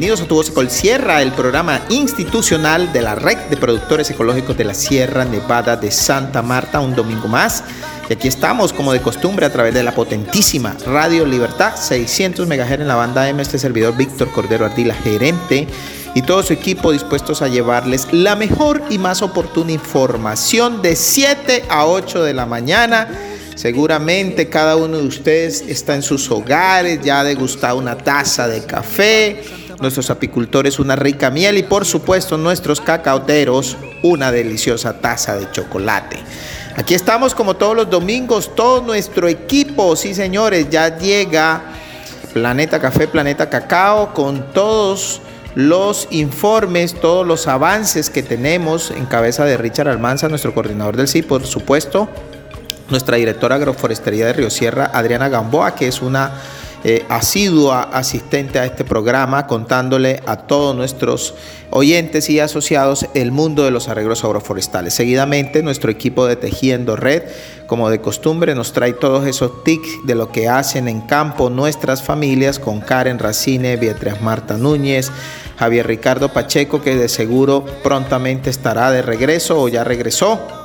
bienvenidos a Tu Voz Ecol Sierra, el programa institucional de la Red de Productores Ecológicos de la Sierra Nevada de Santa Marta, un domingo más. Y aquí estamos, como de costumbre, a través de la potentísima Radio Libertad, 600 MHz en la banda M, este servidor Víctor Cordero Ardila, gerente y todo su equipo dispuestos a llevarles la mejor y más oportuna información de 7 a 8 de la mañana. Seguramente cada uno de ustedes está en sus hogares, ya ha degustado una taza de café, nuestros apicultores una rica miel y por supuesto nuestros cacaoteros una deliciosa taza de chocolate. Aquí estamos como todos los domingos, todo nuestro equipo, sí señores, ya llega Planeta Café, Planeta Cacao con todos los informes, todos los avances que tenemos en cabeza de Richard Almanza, nuestro coordinador del CI, por supuesto, nuestra directora agroforestería de Río Sierra, Adriana Gamboa, que es una eh, asidua asistente a este programa, contándole a todos nuestros oyentes y asociados el mundo de los arreglos agroforestales. Seguidamente, nuestro equipo de Tejiendo Red, como de costumbre, nos trae todos esos tics de lo que hacen en campo nuestras familias con Karen Racine, Beatriz Marta Núñez, Javier Ricardo Pacheco, que de seguro prontamente estará de regreso o ya regresó.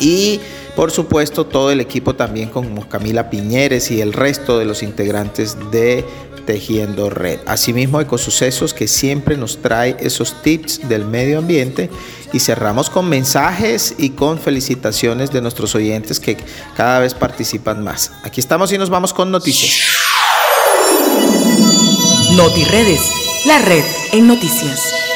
Y por supuesto, todo el equipo también como Camila Piñeres y el resto de los integrantes de Tejiendo Red. Asimismo, Ecosucesos que siempre nos trae esos tips del medio ambiente y cerramos con mensajes y con felicitaciones de nuestros oyentes que cada vez participan más. Aquí estamos y nos vamos con noticias. NotiRedes, la red en noticias.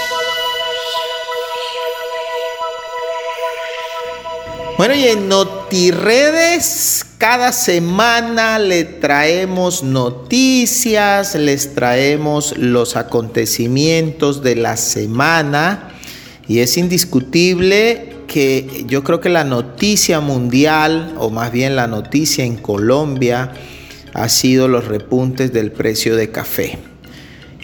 Bueno, y en NotiRedes cada semana le traemos noticias, les traemos los acontecimientos de la semana y es indiscutible que yo creo que la noticia mundial, o más bien la noticia en Colombia, ha sido los repuntes del precio de café.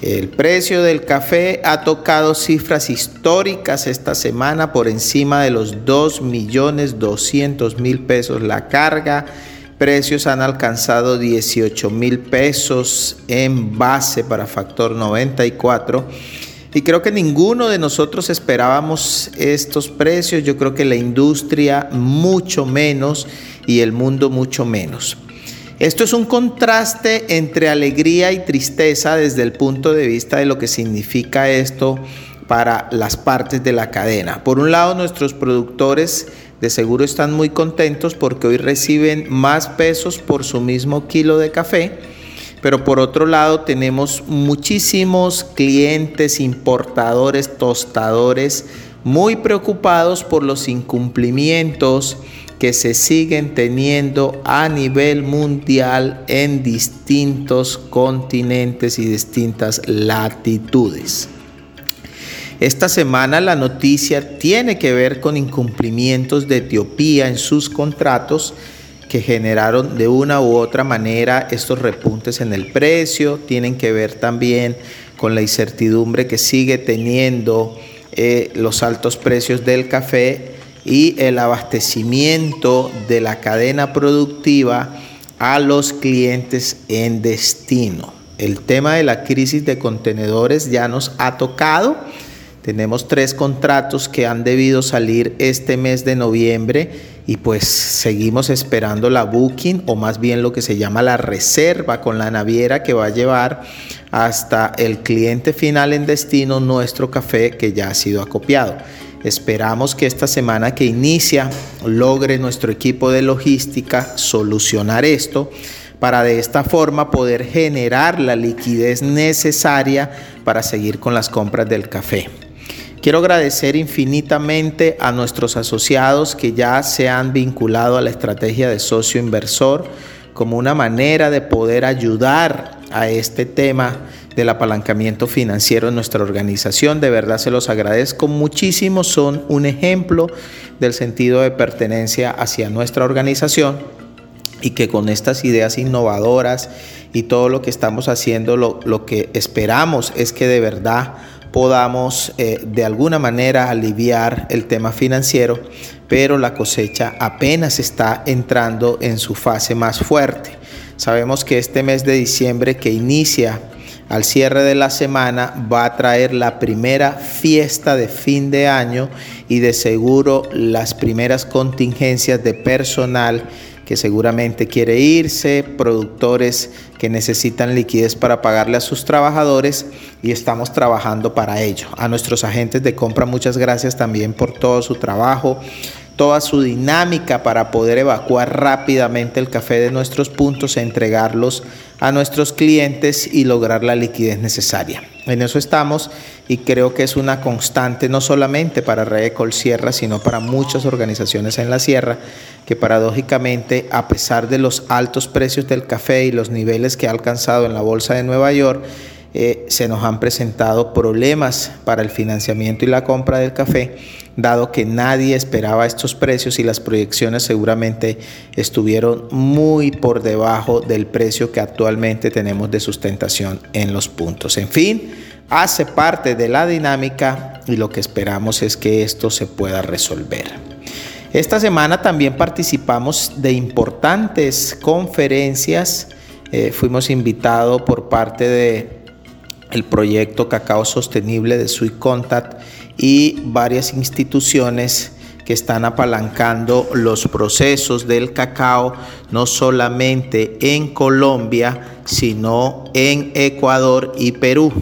El precio del café ha tocado cifras históricas esta semana por encima de los 2.200.000 pesos la carga. Precios han alcanzado 18 mil pesos en base para factor 94. Y creo que ninguno de nosotros esperábamos estos precios. Yo creo que la industria mucho menos y el mundo mucho menos. Esto es un contraste entre alegría y tristeza desde el punto de vista de lo que significa esto para las partes de la cadena. Por un lado, nuestros productores de seguro están muy contentos porque hoy reciben más pesos por su mismo kilo de café, pero por otro lado tenemos muchísimos clientes, importadores, tostadores, muy preocupados por los incumplimientos que se siguen teniendo a nivel mundial en distintos continentes y distintas latitudes. Esta semana la noticia tiene que ver con incumplimientos de Etiopía en sus contratos que generaron de una u otra manera estos repuntes en el precio, tienen que ver también con la incertidumbre que sigue teniendo eh, los altos precios del café y el abastecimiento de la cadena productiva a los clientes en destino. El tema de la crisis de contenedores ya nos ha tocado. Tenemos tres contratos que han debido salir este mes de noviembre y pues seguimos esperando la booking o más bien lo que se llama la reserva con la naviera que va a llevar hasta el cliente final en destino nuestro café que ya ha sido acopiado. Esperamos que esta semana que inicia logre nuestro equipo de logística solucionar esto para de esta forma poder generar la liquidez necesaria para seguir con las compras del café. Quiero agradecer infinitamente a nuestros asociados que ya se han vinculado a la estrategia de socio inversor como una manera de poder ayudar a este tema del apalancamiento financiero en nuestra organización. De verdad se los agradezco muchísimo. Son un ejemplo del sentido de pertenencia hacia nuestra organización y que con estas ideas innovadoras y todo lo que estamos haciendo, lo, que esperamos es que de verdad podamos eh, de alguna manera aliviar el tema financiero, pero la cosecha apenas está entrando en su fase más fuerte. Sabemos que este mes de diciembre que inicia al cierre de la semana va a traer la primera fiesta de fin de año y de seguro las primeras contingencias de personal que seguramente quiere irse, productores que necesitan liquidez para pagarle a sus trabajadores y estamos trabajando para ello. A nuestros agentes de compra muchas gracias también por todo su trabajo, toda su dinámica para poder evacuar rápidamente el café de nuestros puntos entregarlos a nuestros clientes y lograr la liquidez necesaria. En eso estamos y creo que es una constante no solamente para Redecol Sierra, sino para muchas organizaciones en la sierra que paradójicamente, a pesar de los altos precios del café y los niveles que ha alcanzado en la Bolsa de Nueva York, eh, se nos han presentado problemas para el financiamiento y la compra del café, dado que nadie esperaba estos precios y las proyecciones seguramente estuvieron muy por debajo del precio que actualmente tenemos de sustentación en los puntos. En fin, hace parte de la dinámica y lo que esperamos es que esto se pueda resolver. Esta semana también participamos de importantes conferencias. Eh, fuimos invitados por parte de el proyecto Cacao Sostenible de Sweet Contact y varias instituciones que están apalancando los procesos del cacao, no solamente en Colombia, sino en Ecuador y Perú.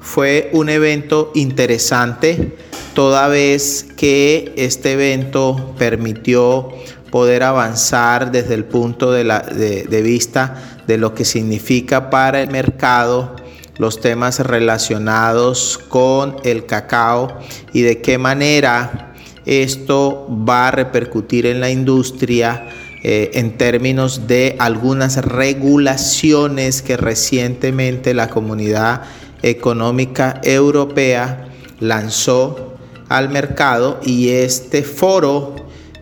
Fue un evento interesante, toda vez que este evento permitió poder avanzar desde el punto de, la, de vista de lo que significa para el mercado los temas relacionados con el cacao y de qué manera esto va a repercutir en la industria eh, en términos de algunas regulaciones que recientemente la Comunidad Económica Europea lanzó al mercado y este foro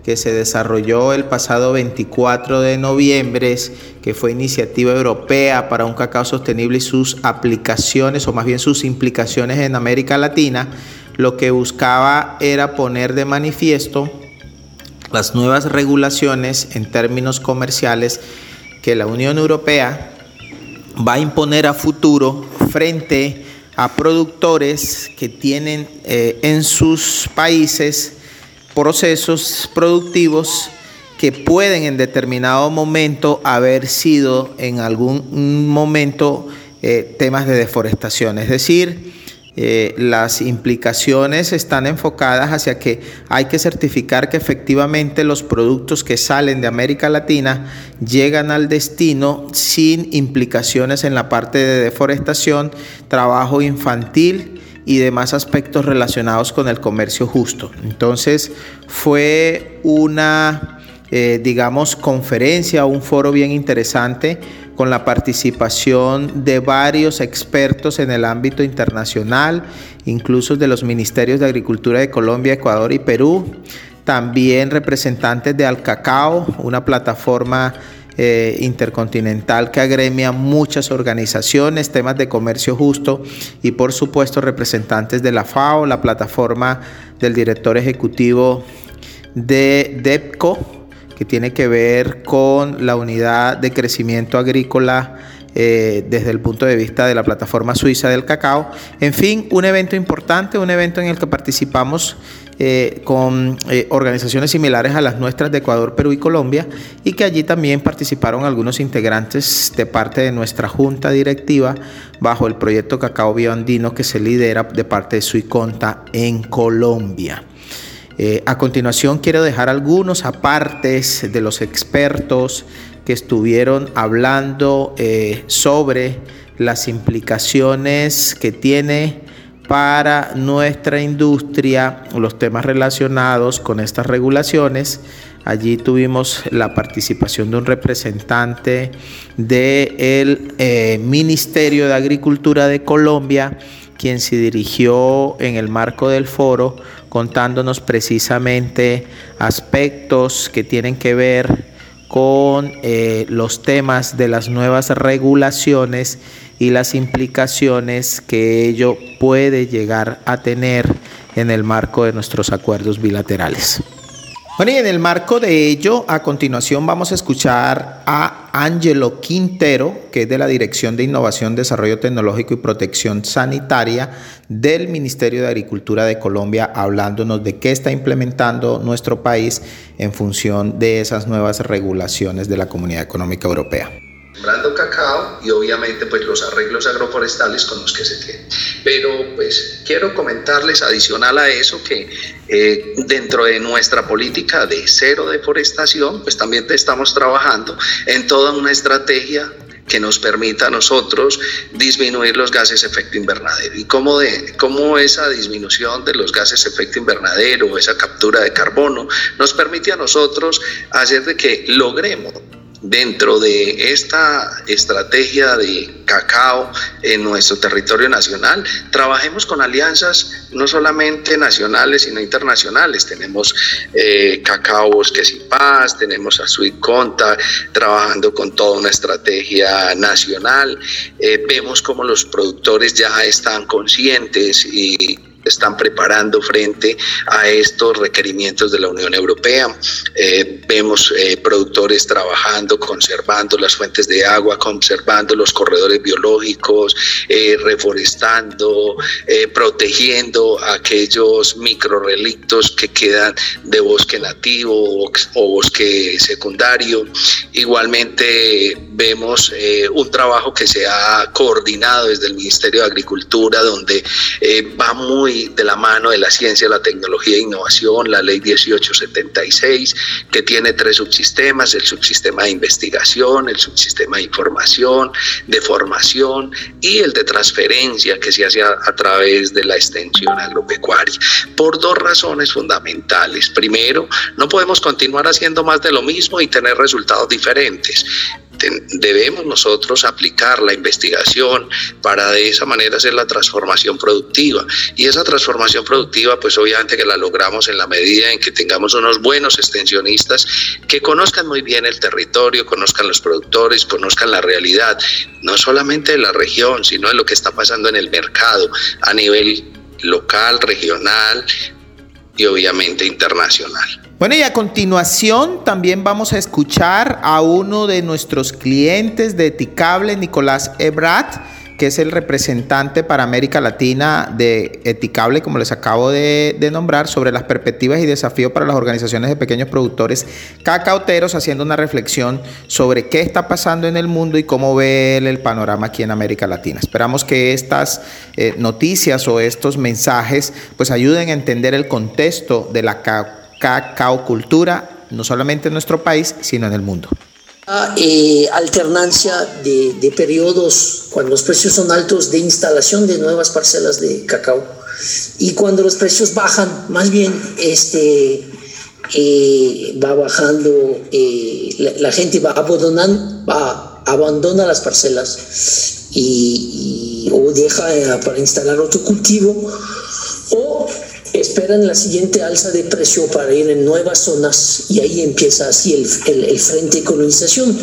que se desarrolló el pasado 24 de noviembre, que fue iniciativa europea para un cacao sostenible y sus aplicaciones, o más bien sus implicaciones en América Latina, lo que buscaba era poner de manifiesto las nuevas regulaciones en términos comerciales que la Unión Europea va a imponer a futuro frente a productores que tienen eh, en sus países procesos productivos que pueden en determinado momento haber sido en algún momento eh, temas de deforestación. Es decir, eh, las implicaciones están enfocadas hacia que hay que certificar que efectivamente los productos que salen de América Latina llegan al destino sin implicaciones en la parte de deforestación, trabajo infantil, y demás aspectos relacionados con el comercio justo. Entonces fue una, eh, digamos, conferencia, un foro bien interesante con la participación de varios expertos en el ámbito internacional, incluso de los ministerios de Agricultura de Colombia, Ecuador y Perú, también representantes de Alcacao, una plataforma eh, intercontinental que agremia muchas organizaciones, temas de comercio justo y por supuesto representantes de la FAO, la plataforma del director ejecutivo de DEPCO, que tiene que ver con la unidad de crecimiento agrícola eh, desde el punto de vista de la plataforma suiza del cacao. En fin, un evento importante, un evento en el que participamos eh, con eh, organizaciones similares a las nuestras de Ecuador, Perú y Colombia, y que allí también participaron algunos integrantes de parte de nuestra junta directiva bajo el proyecto Cacao Bioandino que se lidera de parte de Suiconta en Colombia. a continuación quiero dejar algunos apartes de los expertos que estuvieron hablando eh, sobre las implicaciones que tiene para nuestra industria los temas relacionados con estas regulaciones. Allí tuvimos la participación de un representante del eh, Ministerio de Agricultura de Colombia, quien se dirigió en el marco del foro contándonos precisamente aspectos que tienen que ver con eh, los temas de las nuevas regulaciones y las implicaciones que ello puede llegar a tener en el marco de nuestros acuerdos bilaterales. Bueno, y en el marco de ello, a continuación vamos a escuchar a Angelo Quintero, que es de la Dirección de Innovación, Desarrollo Tecnológico y Protección Sanitaria del Ministerio de Agricultura de Colombia, hablándonos de qué está implementando nuestro país en función de esas nuevas regulaciones de la Comunidad Económica Europea sembrando cacao y obviamente pues los arreglos agroforestales con los que se tienen. Pero pues quiero comentarles adicional a eso que eh, dentro de nuestra política de cero deforestación pues también estamos trabajando en toda una estrategia que nos permita a nosotros disminuir los gases efecto invernadero. Y cómo, de, cómo esa disminución de los gases efecto invernadero, esa captura de carbono, nos permite a nosotros hacer de que logremos dentro de esta estrategia de cacao en nuestro territorio nacional, trabajemos con alianzas no solamente nacionales, sino internacionales. Tenemos eh, Cacao Bosques y Paz, tenemos a Conta trabajando con toda una estrategia nacional. Eh, vemos como los productores ya están conscientes y están preparando frente a estos requerimientos de la Unión Europea. Eh, vemos eh, productores trabajando, conservando las fuentes de agua, conservando los corredores biológicos, eh, reforestando, protegiendo aquellos microrelictos que quedan de bosque nativo o, bosque secundario. Igualmente vemos un trabajo que se ha coordinado desde el Ministerio de Agricultura, donde va muy de la mano de la ciencia, la tecnología e innovación, la ley 1876, que tiene tres subsistemas, el subsistema de investigación, el subsistema de información, de formación y el de transferencia que se hace a, a través de la extensión agropecuaria, por dos razones fundamentales. Primero, no podemos continuar haciendo más de lo mismo y tener resultados diferentes debemos nosotros aplicar la investigación para de esa manera hacer la transformación productiva. Y esa transformación productiva, pues obviamente que la logramos en la medida en que tengamos unos buenos extensionistas que conozcan muy bien el territorio, conozcan los productores, conozcan la realidad, no solamente de la región, sino de lo que está pasando en el mercado a nivel local, regional y obviamente internacional. Bueno, y a continuación también vamos a escuchar a uno de nuestros clientes de Eticable, Nicolás Ebrat, que es el representante para América Latina de Eticable, como les acabo de, nombrar, sobre las perspectivas y desafíos para las organizaciones de pequeños productores cacauteros, haciendo una reflexión sobre qué está pasando en el mundo y cómo ve el panorama aquí en América Latina. Esperamos que estas eh, noticias o estos mensajes pues ayuden a entender el contexto de la cacao cultura, no solamente en nuestro país, sino en el mundo. Eh, alternancia de, periodos cuando los precios son altos de instalación de nuevas parcelas de cacao y cuando los precios bajan, más bien este, eh, va bajando, eh, la, gente va abandonando, va, abandona las parcelas y, y o deja eh, para instalar otro cultivo o esperan la siguiente alza de precio para ir en nuevas zonas y ahí empieza así el, el, frente de colonización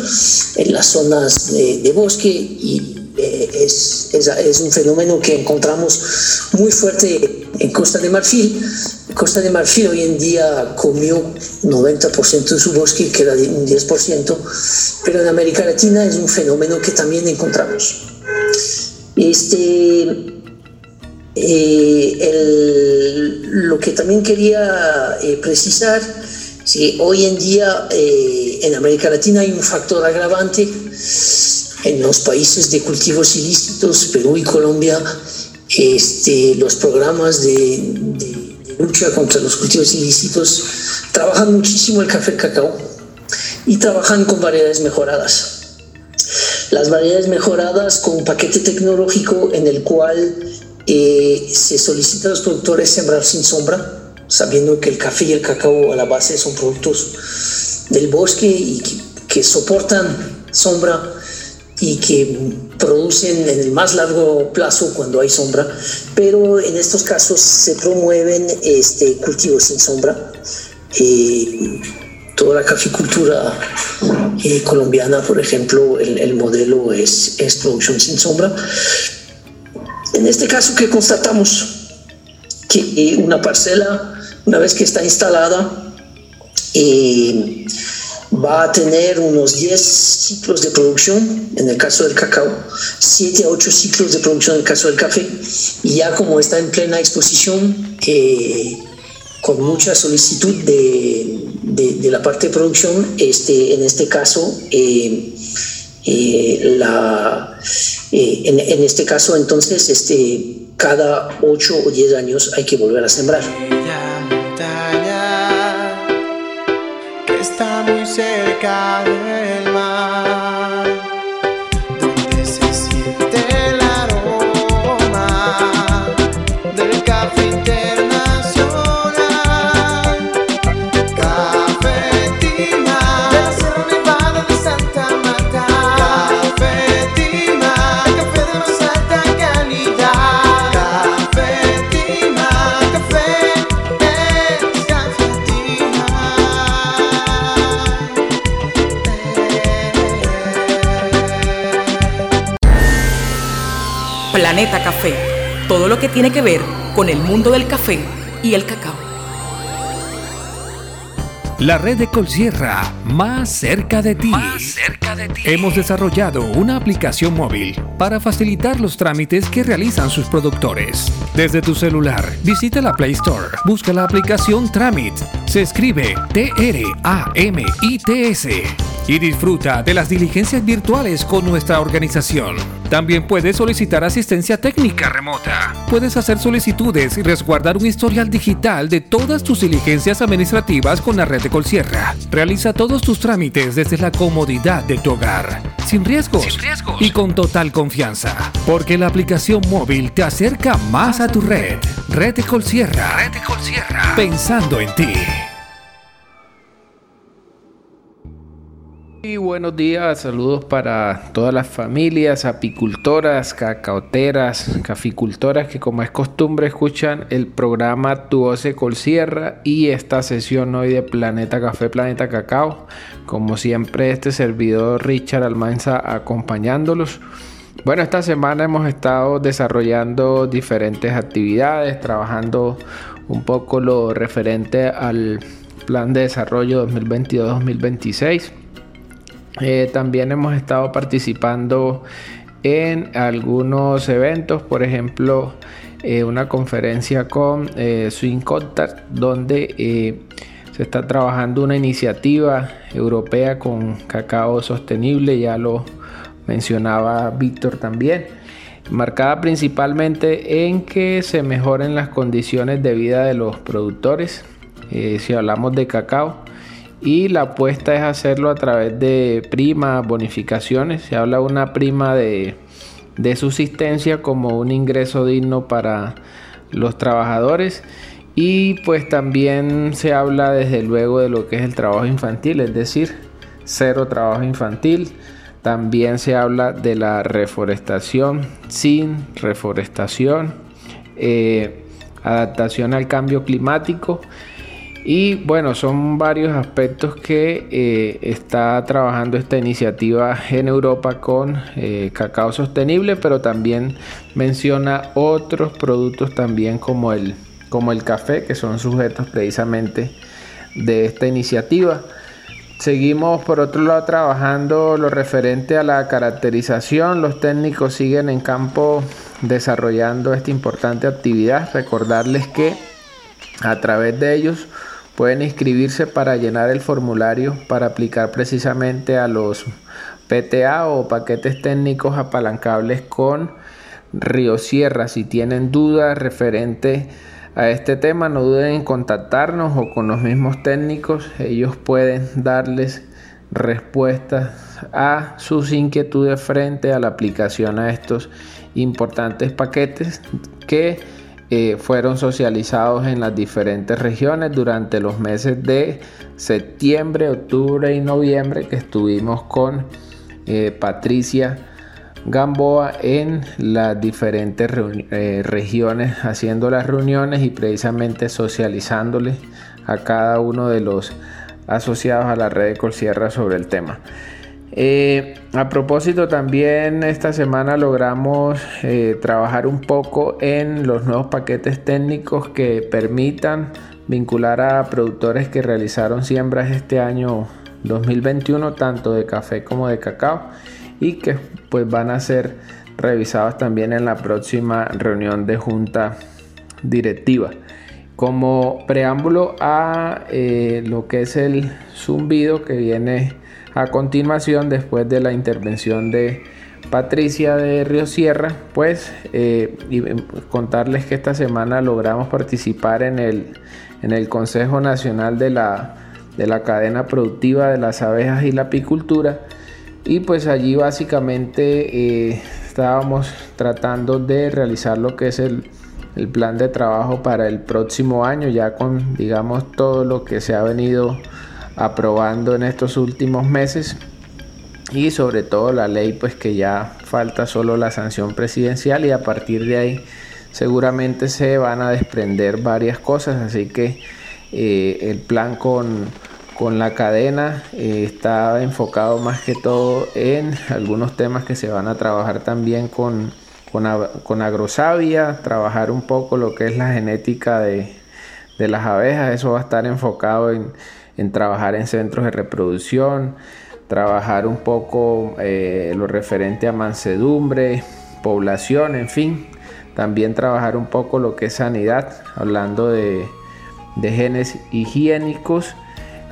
en las zonas de, bosque y eh, es, es, es, un fenómeno que encontramos muy fuerte en Costa de Marfil. Costa de Marfil hoy en día comió 90% de su bosque, queda un 10%, pero en América Latina es un fenómeno que también encontramos. Este, eh, lo que también quería eh, precisar, que hoy en día eh, en América Latina hay un factor agravante en los países de cultivos ilícitos, Perú y Colombia, este, los programas de, lucha contra los cultivos ilícitos trabajan muchísimo el café cacao y trabajan con variedades mejoradas. Las variedades mejoradas con un paquete tecnológico en el cual eh, se solicita a los productores sembrar sin sombra, sabiendo que el café y el cacao a la base son productos del bosque y que, soportan sombra y que producen en el más largo plazo cuando hay sombra, pero en estos casos se promueven este, cultivos sin sombra. Eh, toda la caficultura eh, colombiana, por ejemplo, el, el modelo es, producción sin sombra, en este caso, ¿qué constatamos? Que una parcela, una vez que está instalada, eh, va a tener unos 10 ciclos de producción en el caso del cacao, 7 a 8 ciclos de producción en el caso del café, y ya como está en plena exposición, eh, con mucha solicitud de, la parte de producción, este, en este caso, eh, eh, la, en, en, este caso entonces, este, cada 8 o 10 años hay que volver a sembrar. Planeta Café. Todo lo que tiene que ver con el mundo del café y el cacao. La red de Colsierra, más cerca de ti. Hemos desarrollado una aplicación móvil para facilitar los trámites que realizan sus productores. Desde tu celular, visita la Play Store, busca la aplicación Tramit, se escribe T-R-A-M-I-T-S y disfruta de las diligencias virtuales con nuestra organización. También puedes solicitar asistencia técnica remota. Puedes hacer solicitudes y resguardar un historial digital de todas tus diligencias administrativas con la red de Colsierra. Realiza todos tus trámites desde la comodidad de tu hogar, sin riesgos, y con total confianza, porque la aplicación móvil te acerca más a tu red. Red de Colsierra. Red de Colsierra. Pensando en ti. Buenos días, saludos para todas las familias apicultoras, cacaoteras, caficultoras que como es costumbre escuchan el programa Tu Voce Colsierra y esta sesión hoy de Planeta Café, Planeta Cacao. Como siempre este servidor Richard Almanza acompañándolos. Bueno, esta semana hemos estado desarrollando diferentes actividades, trabajando un poco lo referente al plan de desarrollo 2022-2026. Eh, también hemos estado participando en algunos eventos, por ejemplo, eh, una conferencia con eh, Swing Contact, donde eh, se está trabajando una iniciativa europea con cacao sostenible, ya lo mencionaba Víctor también, marcada principalmente en que se mejoren las condiciones de vida de los productores, si hablamos de cacao y la apuesta es hacerlo a través de primas, bonificaciones. Se habla de una prima de, de, subsistencia como un ingreso digno para los trabajadores y pues también se habla desde luego de lo que es el trabajo infantil, es decir, cero trabajo infantil. También se habla de la reforestación sin reforestación, eh, adaptación al cambio climático y bueno, son varios aspectos que eh, está trabajando esta iniciativa en Europa con eh, cacao sostenible, pero también menciona otros productos también como el, como el café, que son sujetos precisamente de esta iniciativa. Seguimos por otro lado trabajando lo referente a la caracterización. Los técnicos siguen en campo desarrollando esta importante actividad. Recordarles que a través de ellos pueden inscribirse para llenar el formulario para aplicar precisamente a los PTA o paquetes técnicos apalancables con Río Sierra. Si tienen dudas referente a este tema, no duden en contactarnos o con los mismos técnicos. Ellos pueden darles respuestas a sus inquietudes frente a la aplicación a estos importantes paquetes que eh, fueron socializados en las diferentes regiones durante los meses de septiembre, octubre y noviembre que estuvimos con eh, Patricia Gamboa en las diferentes eh, regiones haciendo las reuniones y precisamente socializándoles a cada uno de los asociados a la red de Colsierra sobre el tema. Eh, a propósito, también esta semana logramos eh, trabajar un poco en los nuevos paquetes técnicos que permitan vincular a productores que realizaron siembras este año 2021, tanto de café como de cacao, y que pues van a ser revisados también en la próxima reunión de junta directiva. Como preámbulo a eh, lo que es el zumbido que viene a continuación después de la intervención de Patricia de Río Sierra, pues eh, y contarles que esta semana logramos participar en el, en el Consejo Nacional de la, de la Cadena Productiva de las Abejas y la Apicultura. Y pues allí básicamente eh, estábamos tratando de realizar lo que es el, el plan de trabajo para el próximo año, ya con digamos todo lo que se ha venido aprobando en estos últimos meses. Y sobre todo la ley pues que ya falta solo la sanción presidencial y a partir de ahí seguramente se van a desprender varias cosas. Así que eh, el plan con, con la cadena eh, está enfocado más que todo en algunos temas que se van a trabajar también con, con, agrosavia, trabajar un poco lo que es la genética de, de las abejas, eso va a estar enfocado en, en trabajar en centros de reproducción, trabajar un poco eh, lo referente a mansedumbre, población, en fin. También trabajar un poco lo que es sanidad, hablando de, genes higiénicos,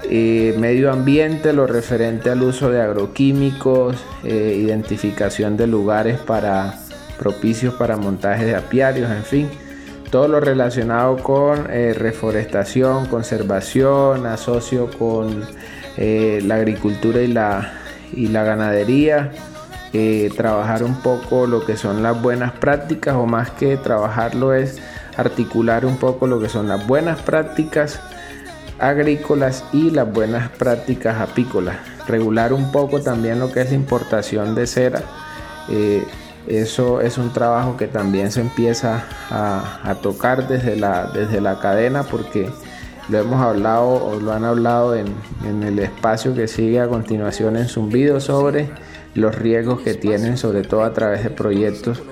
eh, medio ambiente, lo referente al uso de agroquímicos, eh, identificación de lugares para propicios para montaje de apiarios, en fin todo lo relacionado con reforestación, conservación, asocio con eh, la agricultura y la, y la ganadería, eh, trabajar un poco lo que son las buenas prácticas o más que trabajarlo es articular un poco lo que son las buenas prácticas agrícolas y las buenas prácticas apícolas. Regular un poco también lo que es la importación de cera. Eso es un trabajo que también se empieza a, a tocar desde la, desde la cadena porque lo hemos hablado o lo han hablado en, el espacio que sigue a continuación en Zumbido sobre los riesgos que tienen, sobre todo a través de proyectos,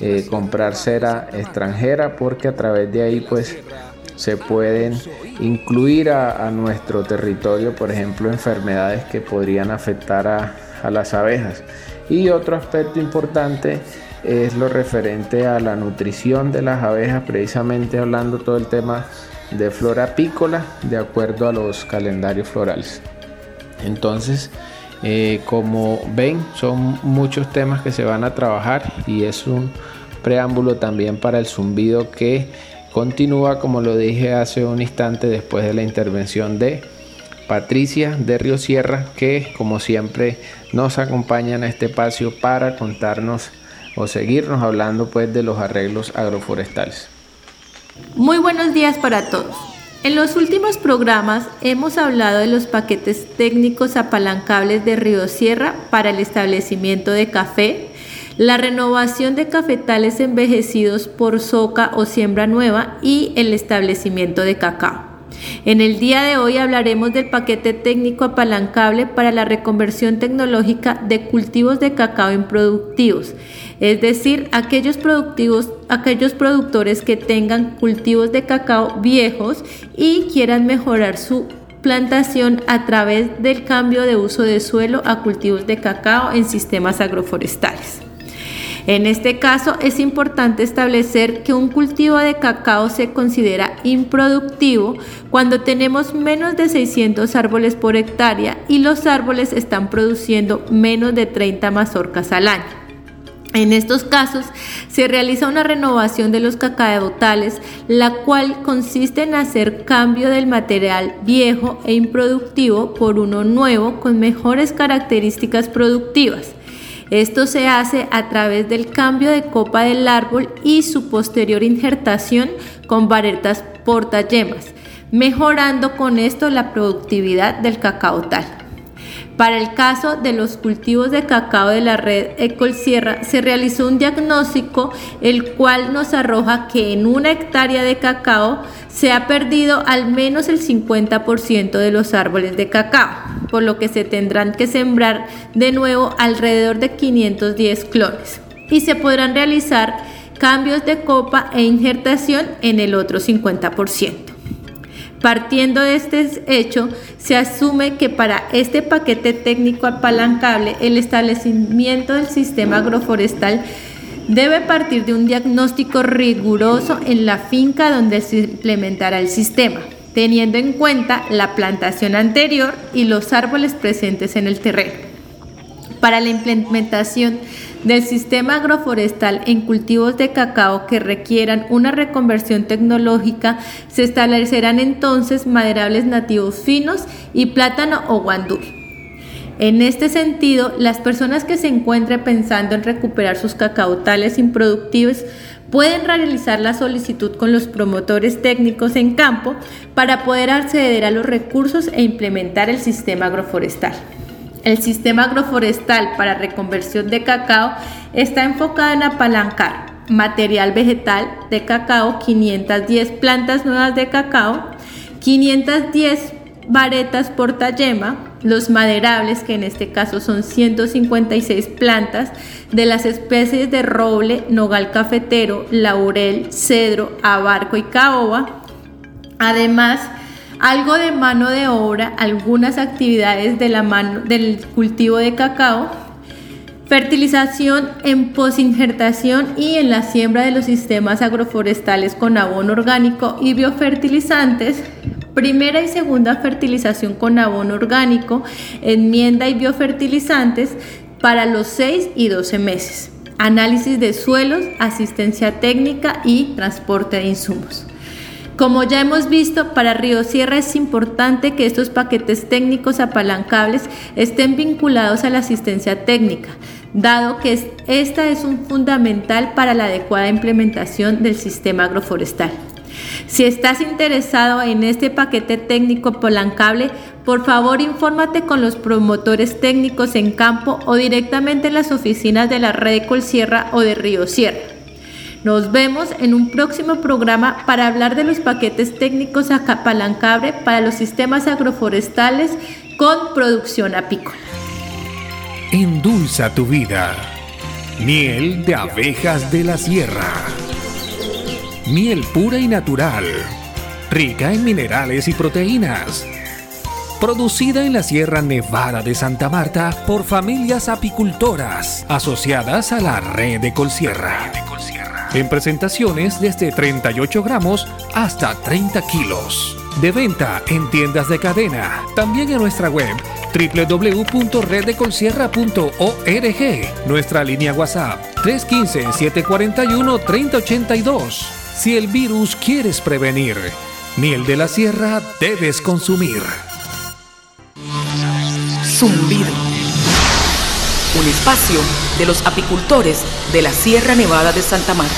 eh, comprar cera extranjera, porque a través de ahí pues se pueden incluir a, nuestro territorio, por ejemplo, enfermedades que podrían afectar a, a las abejas. Y otro aspecto importante es lo referente a la nutrición de las abejas, precisamente hablando todo el tema de flora apícola de acuerdo a los calendarios florales. Entonces, eh, como ven, son muchos temas que se van a trabajar y es un preámbulo también para el zumbido que continúa, como lo dije hace un instante, después de la intervención de Patricia de Río Sierra, que como siempre nos acompaña en este espacio para contarnos o seguirnos hablando pues de los arreglos agroforestales. Muy buenos días para todos. En los últimos programas hemos hablado de los paquetes técnicos apalancables de Río Sierra para el establecimiento de café, la renovación de cafetales envejecidos por soca o siembra nueva y el establecimiento de cacao. En el día de hoy hablaremos del paquete técnico apalancable para la reconversión tecnológica de cultivos de cacao improductivos es decir, aquellos, productivos, aquellos productores que tengan cultivos de cacao viejos y quieran mejorar su plantación a través del cambio de uso de suelo a cultivos de cacao en sistemas agroforestales. En este caso es importante establecer que un cultivo de cacao se considera improductivo cuando tenemos menos de 600 árboles por hectárea y los árboles están produciendo menos de 30 mazorcas al año. En estos casos se realiza una renovación de los cacaotales, la cual consiste en hacer cambio del material viejo e improductivo por uno nuevo con mejores características productivas. Esto se hace a través del cambio de copa del árbol y su posterior injertación con varetas portayemas, mejorando con esto la productividad del cacaotal. Para el caso de los cultivos de cacao de la red Ecolsierra, se realizó un diagnóstico el cual nos arroja que en una hectárea de cacao se ha perdido al menos el 50% de los árboles de cacao, por lo que se tendrán que sembrar de nuevo alrededor de 510 clones y se podrán realizar cambios de copa e injertación en el otro 50%. Partiendo de este hecho, se asume que para este paquete técnico apalancable, el establecimiento del sistema agroforestal debe partir de un diagnóstico riguroso en la finca donde se implementará el sistema, teniendo en cuenta la plantación anterior y los árboles presentes en el terreno. Para la implementación del sistema agroforestal en cultivos de cacao que requieran una reconversión tecnológica, se establecerán entonces maderables nativos finos y plátano o guandul. En este sentido, las personas que se encuentren pensando en recuperar sus cacautales improductivos pueden realizar la solicitud con los promotores técnicos en campo para poder acceder a los recursos e implementar el sistema agroforestal. El sistema agroforestal para reconversión de cacao está enfocado en apalancar material vegetal de cacao, 510 plantas nuevas de cacao, 510 varetas portayema, los maderables, que en este caso son 156 plantas, de las especies de roble, nogal cafetero, laurel, cedro, abarco y caoba. Además, algo de mano de obra, algunas actividades de la mano, del cultivo de cacao, fertilización en posinjertación y en la siembra de los sistemas agroforestales con abono orgánico y biofertilizantes, primera y segunda fertilización con abono orgánico, enmienda y biofertilizantes para los 6 y 12 meses, análisis de suelos, asistencia técnica y transporte de insumos. Como ya hemos visto, para Río Sierra es importante que estos paquetes técnicos apalancables estén vinculados a la asistencia técnica, dado que esta es un fundamental para la adecuada implementación del sistema agroforestal. Si estás interesado en este paquete técnico apalancable, por favor infórmate con los promotores técnicos en campo o directamente en las oficinas de la red de Colsierra o de Río Sierra. Nos vemos en un próximo programa para hablar de los paquetes técnicos a apalancable para los sistemas agroforestales con producción apícola. Endulza tu vida. Miel de abejas de la sierra. Miel pura y natural. Rica en minerales y proteínas. Producida en la Sierra Nevada de Santa Marta por familias apicultoras asociadas a la red de Colsierra en presentaciones desde 38 gramos hasta 30 kilos. De venta en tiendas de cadena, también en nuestra web www.reddecolsierra.org, nuestra línea WhatsApp 315-741-3082. Si el virus quieres prevenir, miel de la sierra debes consumir. Zumbido. Un espacio de los apicultores de la Sierra Nevada de Santa Marta.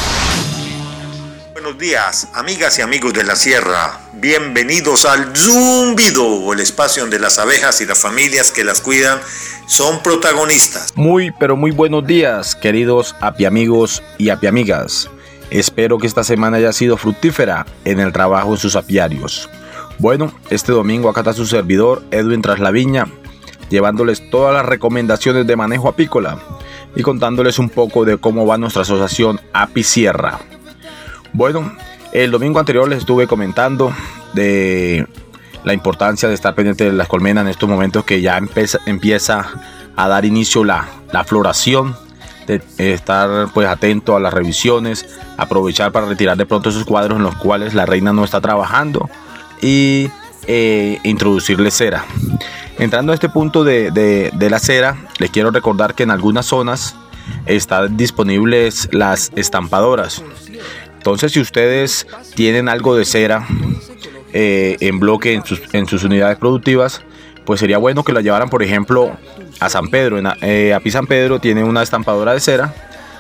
Buenos días, amigas y amigos de la Sierra. Bienvenidos al Zumbido, el espacio donde las abejas y las familias que las cuidan son protagonistas. Muy, pero muy buenos días, queridos apiamigos y apiamigas. Espero que esta semana haya sido fructífera en el trabajo en sus apiarios. Bueno, este domingo acá está su servidor Edwin Traslaviña, llevándoles todas las recomendaciones de manejo apícola y contándoles un poco de cómo va nuestra asociación Apicierra. Bueno, el domingo anterior les estuve comentando de la importancia de estar pendiente de las colmenas en estos momentos que ya empieza, a dar inicio la, la floración, de estar pues atento a las revisiones, aprovechar para retirar de pronto esos cuadros en los cuales la reina no está trabajando y eh, introducirle cera. Entrando a este punto de, la cera, les quiero recordar que en algunas zonas están disponibles las estampadoras. Entonces, si ustedes tienen algo de cera eh, en bloque en sus, unidades productivas, pues sería bueno que la llevaran, por ejemplo, a San Pedro. En, eh, San Pedro tiene una estampadora de cera.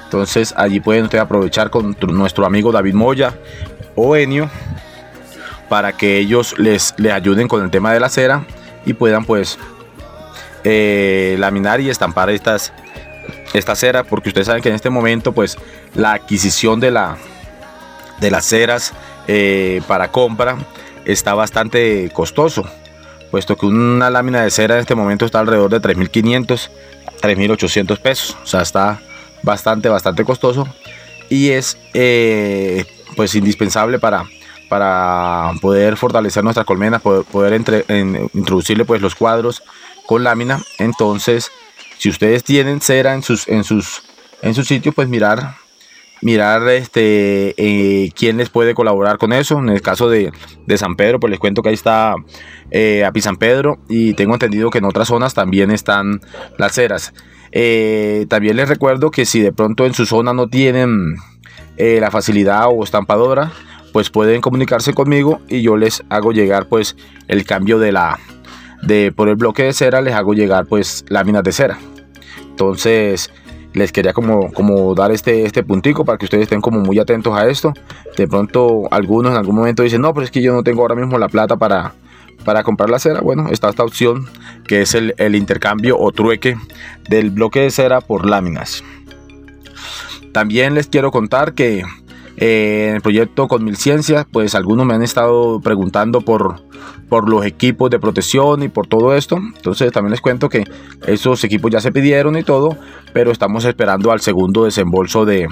Entonces, allí pueden ustedes aprovechar con nuestro amigo David Moya o Enio para que ellos les, les ayuden con el tema de la cera y puedan pues eh, laminar y estampar estas esta cera porque ustedes saben que en este momento pues la adquisición de la de las ceras eh, para compra está bastante costoso puesto que una lámina de cera en este momento está alrededor de 3.500 3.800 pesos. O sea está bastante bastante costoso y es eh, pues indispensable para para poder fortalecer nuestras colmenas, poder, introducirle pues los cuadros con lámina. Entonces, si ustedes tienen cera en sus, en sus, en sitios, pues mirar mirar este eh, quién les puede colaborar con eso. En el caso de, San Pedro, pues les cuento que ahí está eh, Api San Pedro y tengo entendido que en otras zonas también están las ceras. Eh, también les recuerdo que si de pronto en su zona no tienen eh, la facilidad o estampadora, pues pueden comunicarse conmigo y yo les hago llegar pues el cambio de la de por el bloque de cera les hago llegar pues láminas de cera. Entonces, les quería como, como dar este, este puntico para que ustedes estén como muy atentos a esto. De pronto algunos en algún momento dicen, no, pero es que yo no tengo ahora mismo la plata para, para comprar la cera. Bueno, está esta opción que es el, intercambio o trueque del bloque de cera por láminas. También les quiero contar que eh, en el proyecto con Mil Ciencias, pues algunos me han estado preguntando por, por los equipos de protección y por todo esto. Entonces también les cuento que esos equipos ya se pidieron y todo, pero estamos esperando al segundo desembolso de,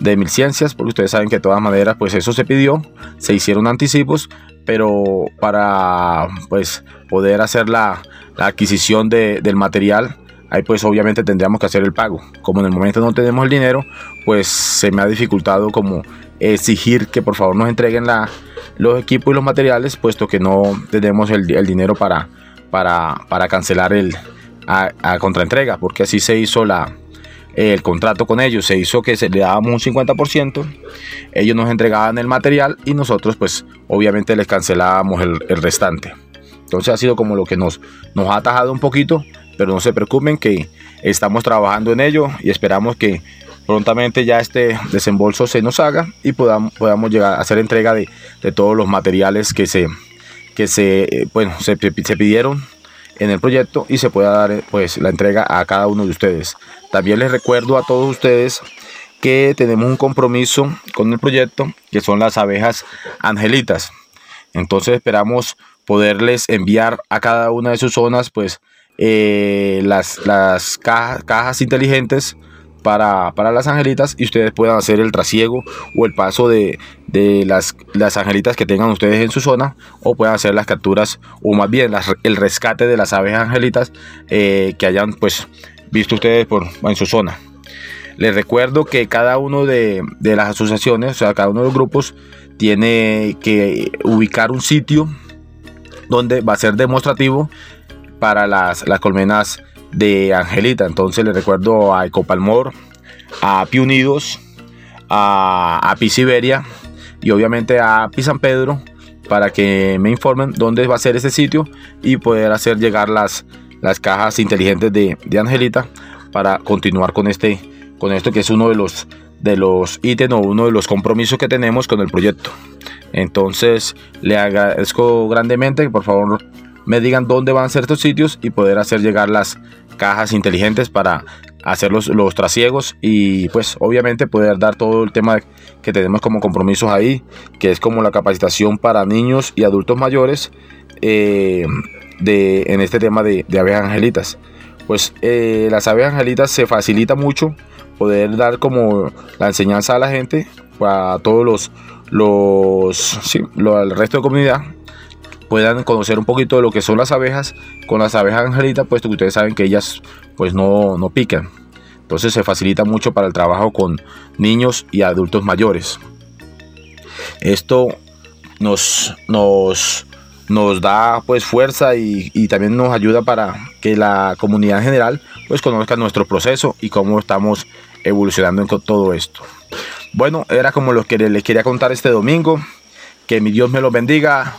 de Mil Ciencias, porque ustedes saben que de todas maneras, pues eso se pidió, se hicieron anticipos, pero para pues poder hacer la, adquisición del material, ahí pues obviamente tendríamos que hacer el pago. Como en el momento no tenemos el dinero, pues se me ha dificultado como exigir que por favor nos entreguen la, los equipos y los materiales, puesto que no tenemos el, dinero para, para, cancelar el a, contraentrega, porque así se hizo la, el contrato con ellos, se hizo que se le dábamos un 50%, ellos nos entregaban el material y nosotros pues obviamente les cancelábamos el, restante. Entonces ha sido como lo que nos, nos ha atajado un poquito, pero no se preocupen que estamos trabajando en ello y esperamos que prontamente ya este desembolso se nos haga y podamos, podamos llegar a hacer entrega de, todos los materiales que se, que se, eh, bueno, se, se, pidieron en el proyecto y se pueda dar pues la entrega a cada uno de ustedes. También les recuerdo a todos ustedes que tenemos un compromiso con el proyecto que son las abejas angelitas. Entonces esperamos poderles enviar a cada una de sus zonas pues eh, las, las cajas inteligentes para, las angelitas y ustedes puedan hacer el trasiego o el paso de, las, las, angelitas que tengan ustedes en su zona o puedan hacer las capturas o más bien el rescate de las aves angelitas eh, que hayan pues visto ustedes por, en su zona. Les recuerdo que cada uno de, de las asociaciones, o sea, cada uno de los grupos tiene que ubicar un sitio donde va a ser demostrativo para las, las colmenas de Angelita. Entonces les recuerdo a Ecopalmor, a Pi Unidos, a, a Pi Siberia y obviamente a Pi San Pedro para que me informen dónde va a ser ese sitio y poder hacer llegar las, las cajas inteligentes de, de Angelita para continuar con este con esto que es uno de los de los ítems o uno de los compromisos que tenemos con el proyecto. Entonces le agradezco grandemente que por favor me digan dónde van a ser estos sitios y poder hacer llegar las cajas inteligentes para hacer los, trasiegos y pues obviamente poder dar todo el tema que tenemos como compromisos ahí, que es como la capacitación para niños y adultos mayores eh, de, en este tema de, de angelitas. Pues eh, las aves angelitas se facilita mucho poder dar como la enseñanza a la gente, para todos los, los, sí, al resto de comunidad, puedan conocer un poquito de lo que son las abejas con las abejas angelitas, puesto que ustedes saben que ellas pues no, no pican. Entonces se facilita mucho para el trabajo con niños y adultos mayores. Esto nos, nos, nos da pues fuerza y, también nos ayuda para que la comunidad en general pues conozca nuestro proceso y cómo estamos evolucionando en todo esto. Bueno, era como lo que les quería contar este domingo. Que mi Dios me los bendiga.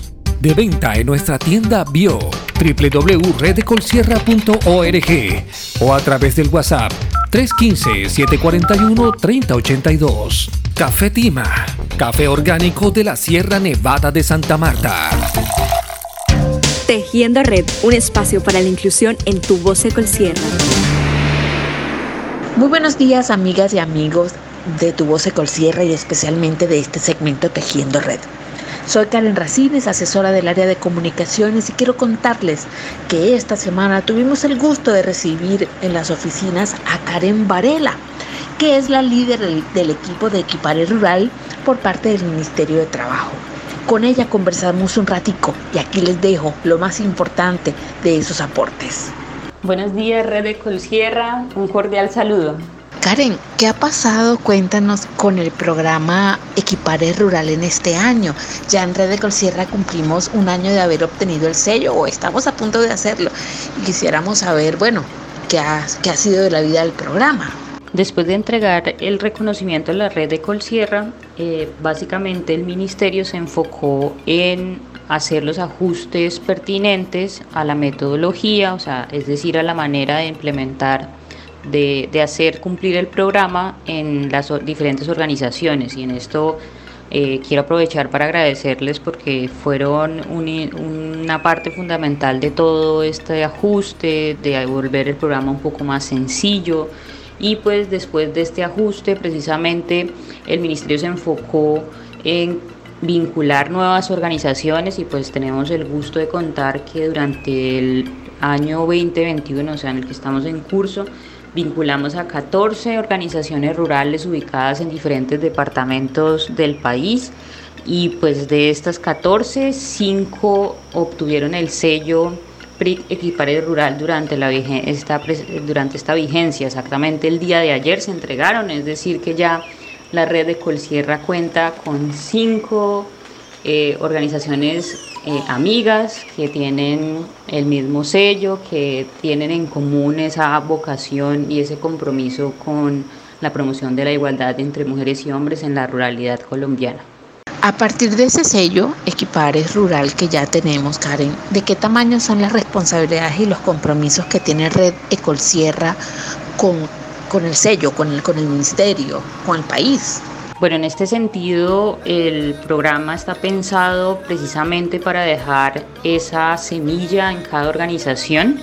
de venta en nuestra tienda bio www.redecolsierra.org o a través del WhatsApp 315-741-3082. Café Tima, café orgánico de la Sierra Nevada de Santa Marta. Tejiendo Red, un espacio para la inclusión en tu voz Sierra. Muy buenos días amigas y amigos de tu voz Sierra y especialmente de este segmento Tejiendo Red. Soy Karen Racines, asesora del área de comunicaciones y quiero contarles que esta semana tuvimos el gusto de recibir en las oficinas a Karen Varela, que es la líder del equipo de Equipare Rural por parte del Ministerio de Trabajo. Con ella conversamos un ratico y aquí les dejo lo más importante de esos aportes. Buenos días, Red de. Un cordial saludo. Karen, ¿qué ha pasado? Cuéntanos con el programa Equipare Rural en este año. Ya en Red de Colsierra cumplimos un año de haber obtenido el sello o estamos a punto de hacerlo. Y quisiéramos saber, bueno, qué ha, qué ha sido de la vida del programa. Después de entregar el reconocimiento a la red de Colsierra, eh, básicamente el ministerio se enfocó en hacer los ajustes pertinentes a la metodología, o sea, es decir, a la manera de implementar, de, hacer cumplir el programa en las diferentes organizaciones. Y en esto eh, quiero aprovechar para agradecerles porque fueron una parte fundamental de todo este ajuste, de volver el programa un poco más sencillo y pues después de este ajuste precisamente el ministerio se enfocó en vincular nuevas organizaciones y pues tenemos el gusto de contar que durante el año 2021, o sea, en el que estamos en curso, vinculamos a 14 organizaciones rurales ubicadas en diferentes departamentos del país y pues de estas 14, 5 obtuvieron el sello PRIC Equipare Rural durante, la esta, durante esta vigencia. Exactamente el día de ayer se entregaron, es decir, que ya la red de Colsierra cuenta con cinco eh, organizaciones eh, amigas que tienen el mismo sello, que tienen en común esa vocación y ese compromiso con la promoción de la igualdad entre mujeres y hombres en la ruralidad colombiana. A partir de ese sello, Equipares Rural que ya tenemos, Karen, ¿de qué tamaño son las responsabilidades y los compromisos que tiene Red Ecolsierra con, con el sello, con el, con el ministerio, con el país? Bueno, en este sentido, el programa está pensado precisamente para dejar esa semilla en cada organización,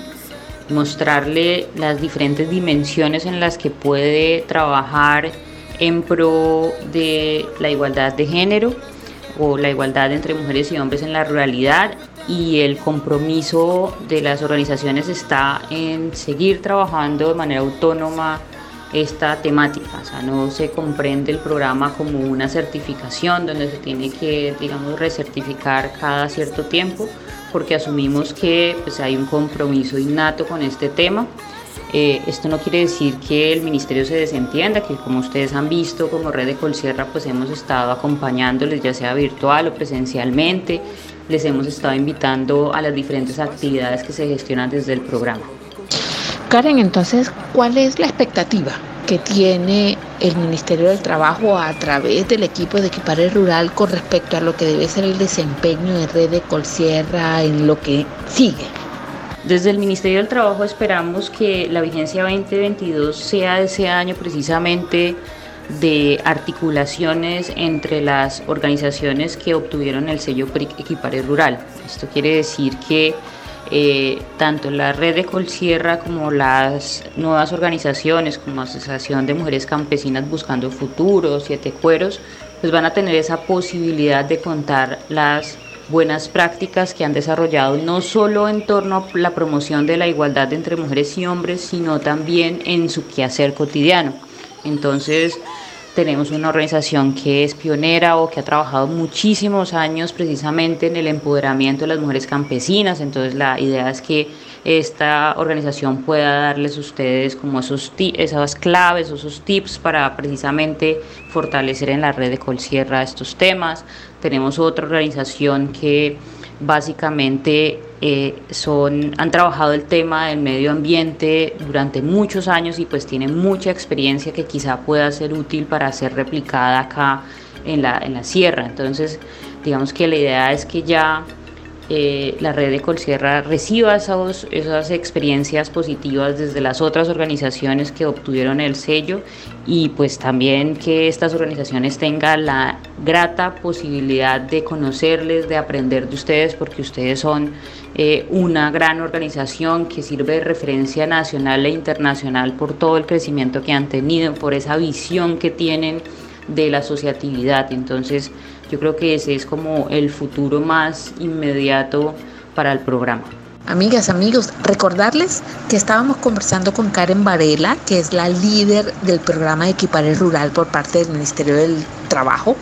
mostrarle las diferentes dimensiones en las que puede trabajar en pro de la igualdad de género o la igualdad entre mujeres y hombres en la ruralidad y el compromiso de las organizaciones está en seguir trabajando de manera autónoma esta temática, o sea, no se comprende el programa como una certificación donde se tiene que, digamos, recertificar cada cierto tiempo, porque asumimos que pues, hay un compromiso innato con este tema. Eh, esto no quiere decir que el ministerio se desentienda, que como ustedes han visto como Red de Colsierra, pues hemos estado acompañándoles ya sea virtual o presencialmente, les hemos estado invitando a las diferentes actividades que se gestionan desde el programa. Karen, entonces, ¿cuál es la expectativa que tiene el Ministerio del Trabajo a través del equipo de Equipare Rural con respecto a lo que debe ser el desempeño de Red de Colsierra en lo que sigue? Desde el Ministerio del Trabajo esperamos que la vigencia 2022 sea ese año precisamente de articulaciones entre las organizaciones que obtuvieron el sello PRIC Equipare Rural. Esto quiere decir que eh, tanto la red de Colsierra como las nuevas organizaciones como Asociación de Mujeres Campesinas Buscando Futuro, Siete Cueros, pues van a tener esa posibilidad de contar las buenas prácticas que han desarrollado no solo en torno a la promoción de la igualdad entre mujeres y hombres, sino también en su quehacer cotidiano. Entonces, tenemos una organización que es pionera o que ha trabajado muchísimos años precisamente en el empoderamiento de las mujeres campesinas. Entonces, la idea es que esta organización pueda darles a ustedes como esos esas claves, esos tips para precisamente fortalecer en la red de Colsierra estos temas. Tenemos otra organización que básicamente eh, son, han trabajado el tema del medio ambiente durante muchos años y pues tienen mucha experiencia que quizá pueda ser útil para ser replicada acá en la, en la sierra. Entonces, digamos que la idea es que ya eh, la red de Colsierra reciba esos, esas experiencias positivas desde las otras organizaciones que obtuvieron el sello y pues también que estas organizaciones tengan la grata posibilidad de conocerles, de aprender de ustedes, porque ustedes son eh, una gran organización que sirve de referencia nacional e internacional por todo el crecimiento que han tenido, por esa visión que tienen de la asociatividad. Entonces, yo creo que ese es como el futuro más inmediato para el programa. Amigas, amigos, recordarles que estábamos conversando con Karen Varela, que es la líder del programa de Equipare Rural por parte del Ministerio del Trabajo.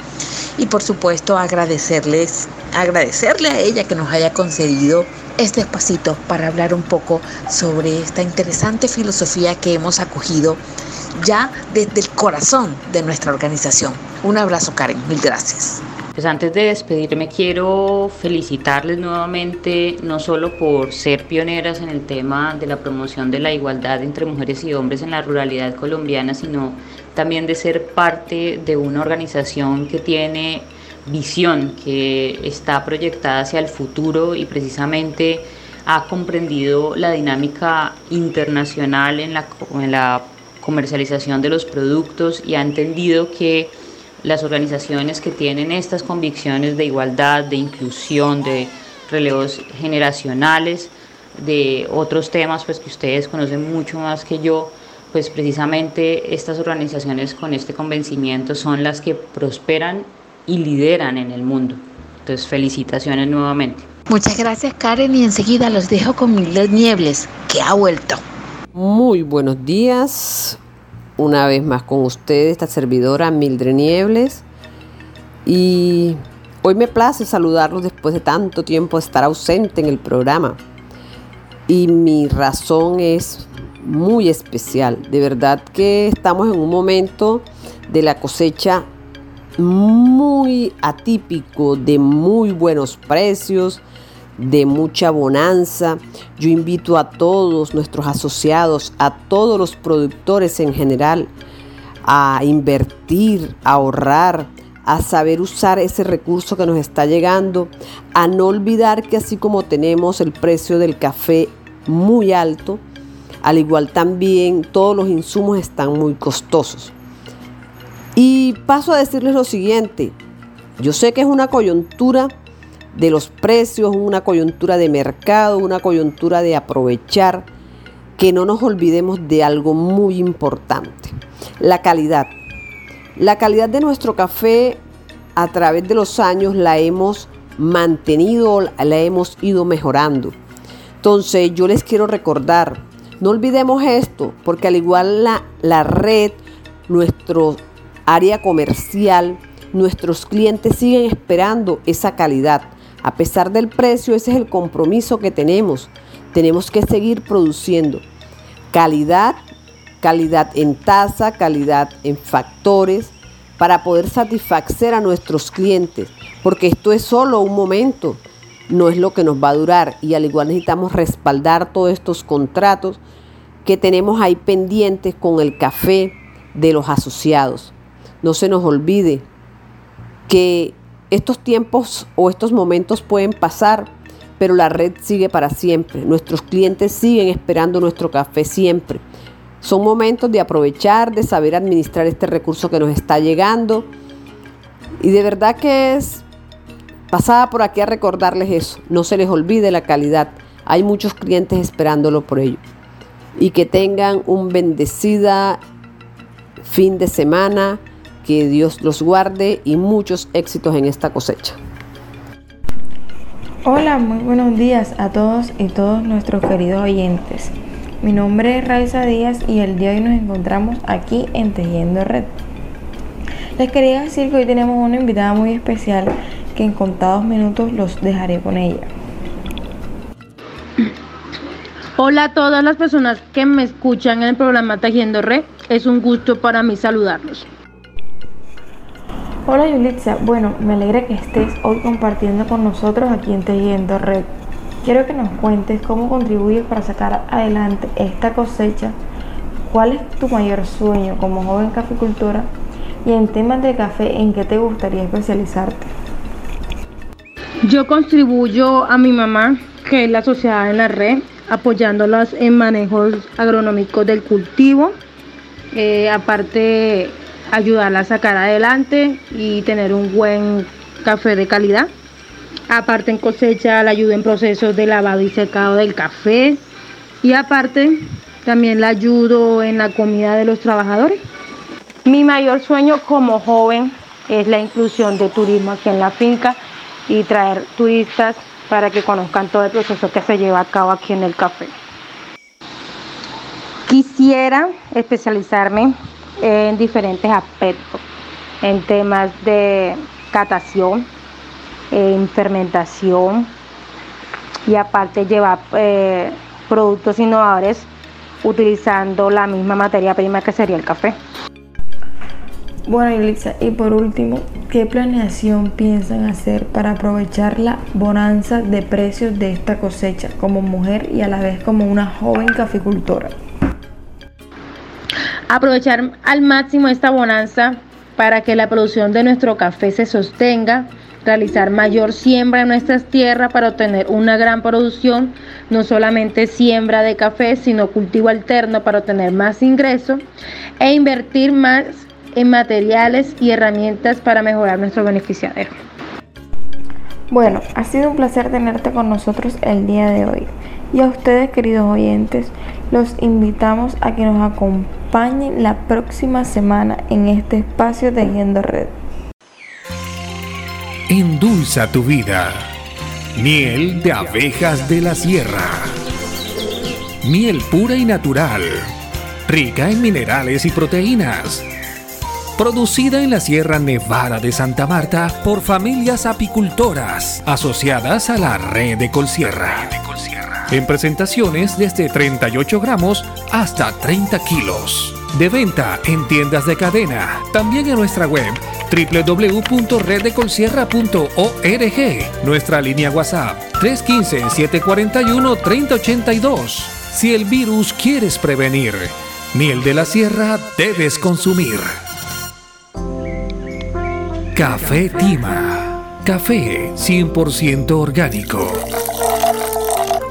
Y por supuesto agradecerles, agradecerle a ella que nos haya concedido este espacito para hablar un poco sobre esta interesante filosofía que hemos acogido ya desde el corazón de nuestra organización. Un abrazo Karen, mil gracias. Pues antes de despedirme quiero felicitarles nuevamente no solo por ser pioneras en el tema de la promoción de la igualdad entre mujeres y hombres en la ruralidad colombiana, sino también de ser parte de una organización que tiene visión, que está proyectada hacia el futuro y precisamente ha comprendido la dinámica internacional en la, en la comercialización de los productos y ha entendido que las organizaciones que tienen estas convicciones de igualdad, de inclusión, de relevos generacionales, de otros temas pues que ustedes conocen mucho más que yo, pues precisamente estas organizaciones con este convencimiento son las que prosperan y lideran en el mundo. Entonces, felicitaciones nuevamente. Muchas gracias Karen y enseguida los dejo con Mildred Niebles, que ha vuelto. Muy buenos días, una vez más con ustedes, esta servidora Mildred Niebles. Y hoy me place saludarlos después de tanto tiempo estar ausente en el programa. Y mi razón es muy especial. De verdad que estamos en un momento de la cosecha muy atípico, de muy buenos precios, de mucha bonanza. Yo invito a todos nuestros asociados, a todos los productores en general, a invertir, a ahorrar, a saber usar ese recurso que nos está llegando, a no olvidar que así como tenemos el precio del café muy alto, al igual también todos los insumos están muy costosos. Y paso a decirles lo siguiente, yo sé que es una coyuntura de los precios, una coyuntura de mercado, una coyuntura de aprovechar, que no nos olvidemos de algo muy importante, la calidad. La calidad de nuestro café a través de los años la hemos mantenido, la hemos ido mejorando. Entonces yo les quiero recordar, no olvidemos esto, porque al igual la, la red, nuestro área comercial, nuestros clientes siguen esperando esa calidad. A pesar del precio, ese es el compromiso que tenemos. Tenemos que seguir produciendo calidad, calidad en tasa, calidad en factores, para poder satisfacer a nuestros clientes, porque esto es solo un momento, no es lo que nos va a durar y al igual necesitamos respaldar todos estos contratos que tenemos ahí pendientes con el café de los asociados. No se nos olvide que estos tiempos o estos momentos pueden pasar, pero la red sigue para siempre. Nuestros clientes siguen esperando nuestro café siempre. Son momentos de aprovechar, de saber administrar este recurso que nos está llegando. Y de verdad que es pasada por aquí a recordarles eso. No se les olvide la calidad. Hay muchos clientes esperándolo por ello. Y que tengan un bendecida fin de semana que Dios los guarde y muchos éxitos en esta cosecha. Hola, muy buenos días a todos y todos nuestros queridos oyentes. Mi nombre es Raiza Díaz y el día de hoy nos encontramos aquí en Tejiendo Red. Les quería decir que hoy tenemos una invitada muy especial que en contados minutos los dejaré con ella. Hola a todas las personas que me escuchan en el programa Tejiendo Red. Es un gusto para mí saludarlos. Hola Yulitza, bueno, me alegra que estés hoy compartiendo con nosotros aquí en Tejiendo Red. Quiero que nos cuentes cómo contribuyes para sacar adelante esta cosecha, cuál es tu mayor sueño como joven caficultora y en temas de café en qué te gustaría especializarte. Yo contribuyo a mi mamá, que es la sociedad en la red, apoyándolas en manejos agronómicos del cultivo. Eh, aparte, ayudarla a sacar adelante y tener un buen café de calidad. Aparte en cosecha la ayudo en procesos de lavado y secado del café. Y aparte también la ayudo en la comida de los trabajadores. Mi mayor sueño como joven es la inclusión de turismo aquí en la finca y traer turistas para que conozcan todo el proceso que se lleva a cabo aquí en el café. Quisiera especializarme en diferentes aspectos, en temas de catación, en fermentación y aparte llevar eh, productos innovadores utilizando la misma materia prima que sería el café. Bueno, Elisa, y por último, ¿qué planeación piensan hacer para aprovechar la bonanza de precios de esta cosecha como mujer y a la vez como una joven caficultora? Aprovechar al máximo esta bonanza para que la producción de nuestro café se sostenga, realizar mayor siembra en nuestras tierras para obtener una gran producción, no solamente siembra de café, sino cultivo alterno para obtener más ingresos e invertir más en materiales y herramientas para mejorar nuestro beneficiario. Bueno, ha sido un placer tenerte con nosotros el día de hoy. Y a ustedes, queridos oyentes, los invitamos a que nos acompañen la próxima semana en este espacio de Yendo Red. Endulza tu vida. Miel de abejas de la sierra. Miel pura y natural. Rica en minerales y proteínas producida en la Sierra Nevada de Santa Marta por familias apicultoras asociadas a la red de Colsierra. En presentaciones desde 38 gramos hasta 30 kilos. De venta en tiendas de cadena, también en nuestra web www.reddecolsierra.org, nuestra línea WhatsApp 315-741-3082. Si el virus quieres prevenir, miel de la sierra debes consumir. Café Tima. Café 100% orgánico.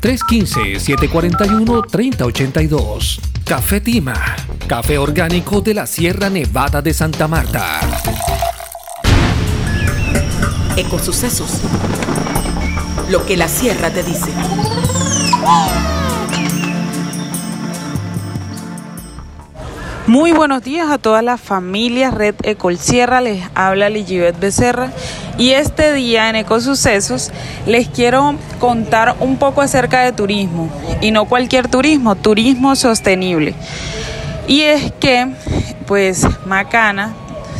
315-741-3082. Café Tima, café orgánico de la Sierra Nevada de Santa Marta. Ecosucesos. Lo que la sierra te dice. Muy buenos días a todas las familias. Red Ecolsierra, les habla Ligibet Becerra. Y este día en Ecosucesos les quiero contar un poco acerca de turismo. Y no cualquier turismo, turismo sostenible. Y es que pues Macana,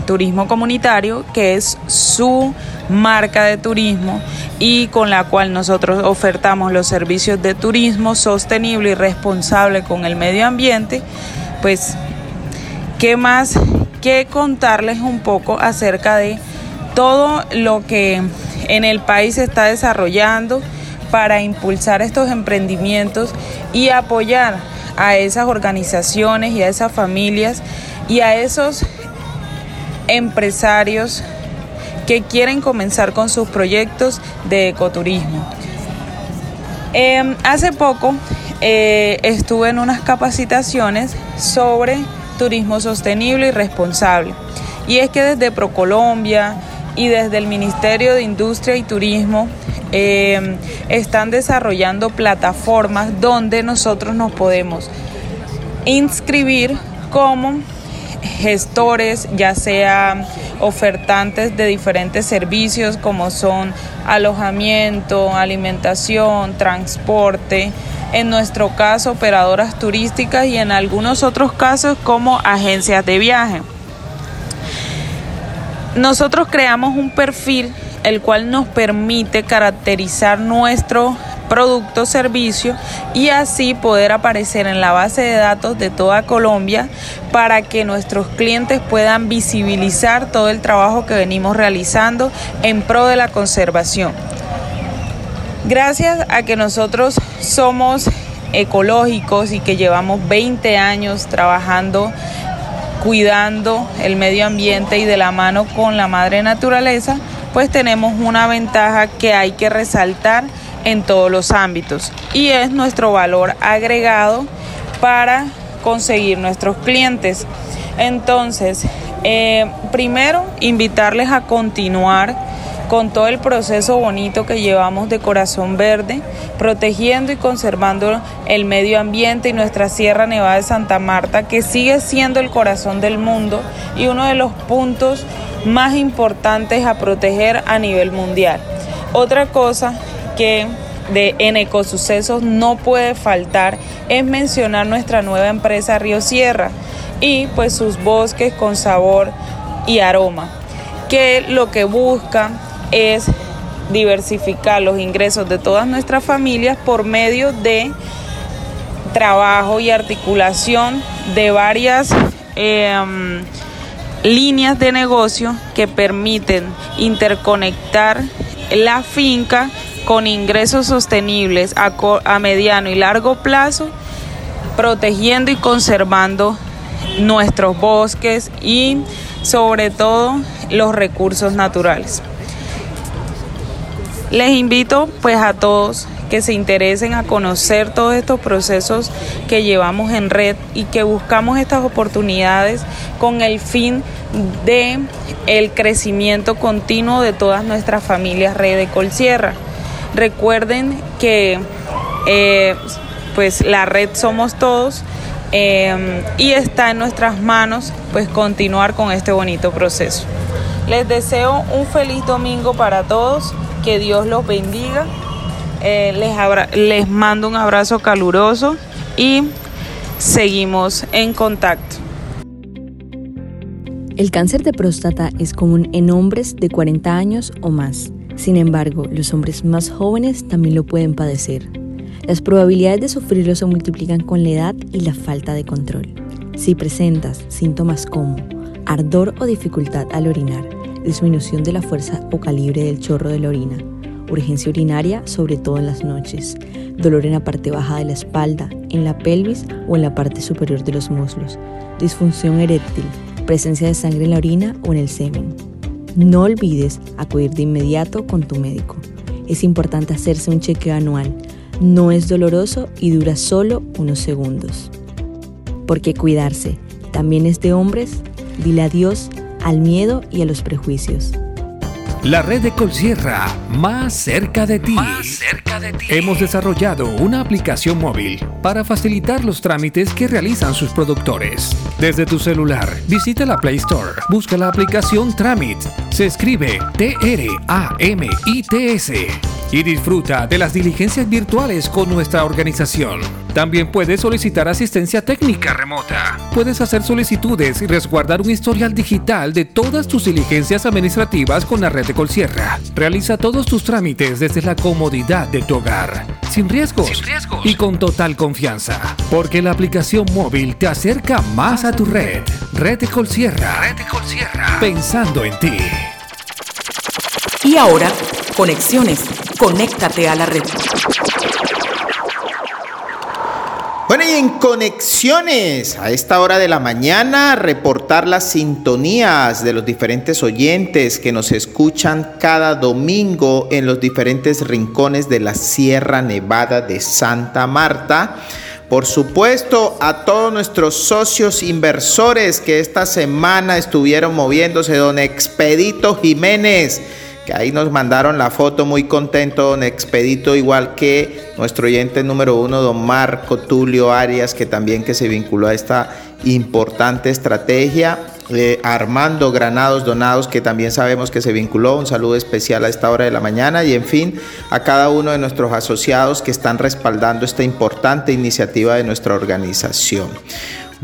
Turismo Comunitario, que es su marca de turismo y con la cual nosotros ofertamos los servicios de turismo sostenible y responsable con el medio ambiente, pues ¿Qué más que contarles un poco acerca de todo lo que en el país se está desarrollando para impulsar estos emprendimientos y apoyar a esas organizaciones y a esas familias y a esos empresarios que quieren comenzar con sus proyectos de ecoturismo. Em, hace poco eh, estuve en unas capacitaciones sobre turismo sostenible y responsable. Y es que desde Procolombia y desde el Ministerio de Industria y Turismo eh, están desarrollando plataformas donde nosotros nos podemos inscribir como gestores, ya sea ofertantes de diferentes servicios como son alojamiento, alimentación, transporte, en nuestro caso operadoras turísticas y en algunos otros casos como agencias de viaje. Nosotros creamos un perfil el cual nos permite caracterizar nuestro producto servicio y así poder aparecer en la base de datos de toda Colombia para que nuestros clientes puedan visibilizar todo el trabajo que venimos realizando en pro de la conservación. Gracias a que nosotros somos ecológicos y que llevamos 20 años trabajando cuidando el medio ambiente y de la mano con la madre naturaleza, pues tenemos una ventaja que hay que resaltar en todos los ámbitos y es nuestro valor agregado para conseguir nuestros clientes. Entonces, eh, primero, invitarles a continuar con todo el proceso bonito que llevamos de Corazón Verde, protegiendo y conservando el medio ambiente y nuestra Sierra Nevada de Santa Marta, que sigue siendo el corazón del mundo y uno de los puntos más importantes a proteger a nivel mundial. Otra cosa que de, en ecosucesos no puede faltar es mencionar nuestra nueva empresa Río Sierra y pues sus bosques con sabor y aroma, que lo que busca es diversificar los ingresos de todas nuestras familias por medio de trabajo y articulación de varias em, líneas de negocio que permiten interconectar la finca con ingresos sostenibles a, mediano y largo plazo, protegiendo y conservando nuestros bosques y sobre todo los recursos naturales. Les invito pues a todos que se interesen a conocer todos estos procesos que llevamos en red y que buscamos estas oportunidades con el fin de el crecimiento continuo de todas nuestras familias Red de Colsierra. Recuerden que eh, pues la red somos todos em, y está en nuestras manos pues continuar con este bonito proceso. Les deseo un feliz domingo para todos, que Dios los bendiga, eh, les, les mando un abrazo caluroso y seguimos en contacto. El cáncer de próstata es común en hombres de 40 años o más. Sin embargo, los hombres más jóvenes también lo pueden padecer. Las probabilidades de sufrirlo se multiplican con la edad y la falta de control. Si presentas síntomas como ardor o dificultad al orinar, disminución de la fuerza o calibre del chorro de la orina, urgencia urinaria sobre todo en las noches, dolor en la parte baja de la espalda, en la pelvis o en la parte superior de los muslos, disfunción eréctil, presencia de sangre en la orina o en el semen, no olvides acudir de inmediato con tu médico. Es importante hacerse un chequeo anual. No es doloroso y dura solo unos segundos. Porque cuidarse también es de hombres, dile adiós al miedo y a los prejuicios. La red de Colsierra, más cerca de ti. Más cerca de ti. Hemos desarrollado una aplicación móvil para facilitar los trámites que realizan sus productores. Desde tu celular, visita la Play Store, busca la aplicación Tramit. Se escribe T-R-A-M-I-T-S y disfruta de las diligencias virtuales con nuestra organización. También puedes solicitar asistencia técnica remota. Puedes hacer solicitudes y resguardar un historial digital de todas tus diligencias administrativas con la red de Colsierra. Realiza todos tus trámites desde la comodidad de tu hogar, sin riesgos, y con total confianza, porque la aplicación móvil te acerca más a tu red. Red de Colsierra. Red de Colsierra. Pensando en ti. Y ahora, conexiones. Conéctate a la red. Bueno, y en conexiones, a esta hora de la mañana, reportar las sintonías de los diferentes oyentes que nos escuchan cada domingo en los diferentes rincones de la Sierra Nevada de Santa Marta. Por supuesto, a todos nuestros socios inversores que esta semana estuvieron moviéndose, don Expedito Jiménez que ahí nos mandaron la foto muy contento, don Expedito, igual que nuestro oyente número uno, don Marco Tulio Arias, que también que se vinculó a esta importante estrategia. Eh, Armando Granados Donados, que también sabemos que se vinculó, un saludo especial a esta hora de la mañana y en fin a cada uno de nuestros asociados que están respaldando esta importante iniciativa de nuestra organización.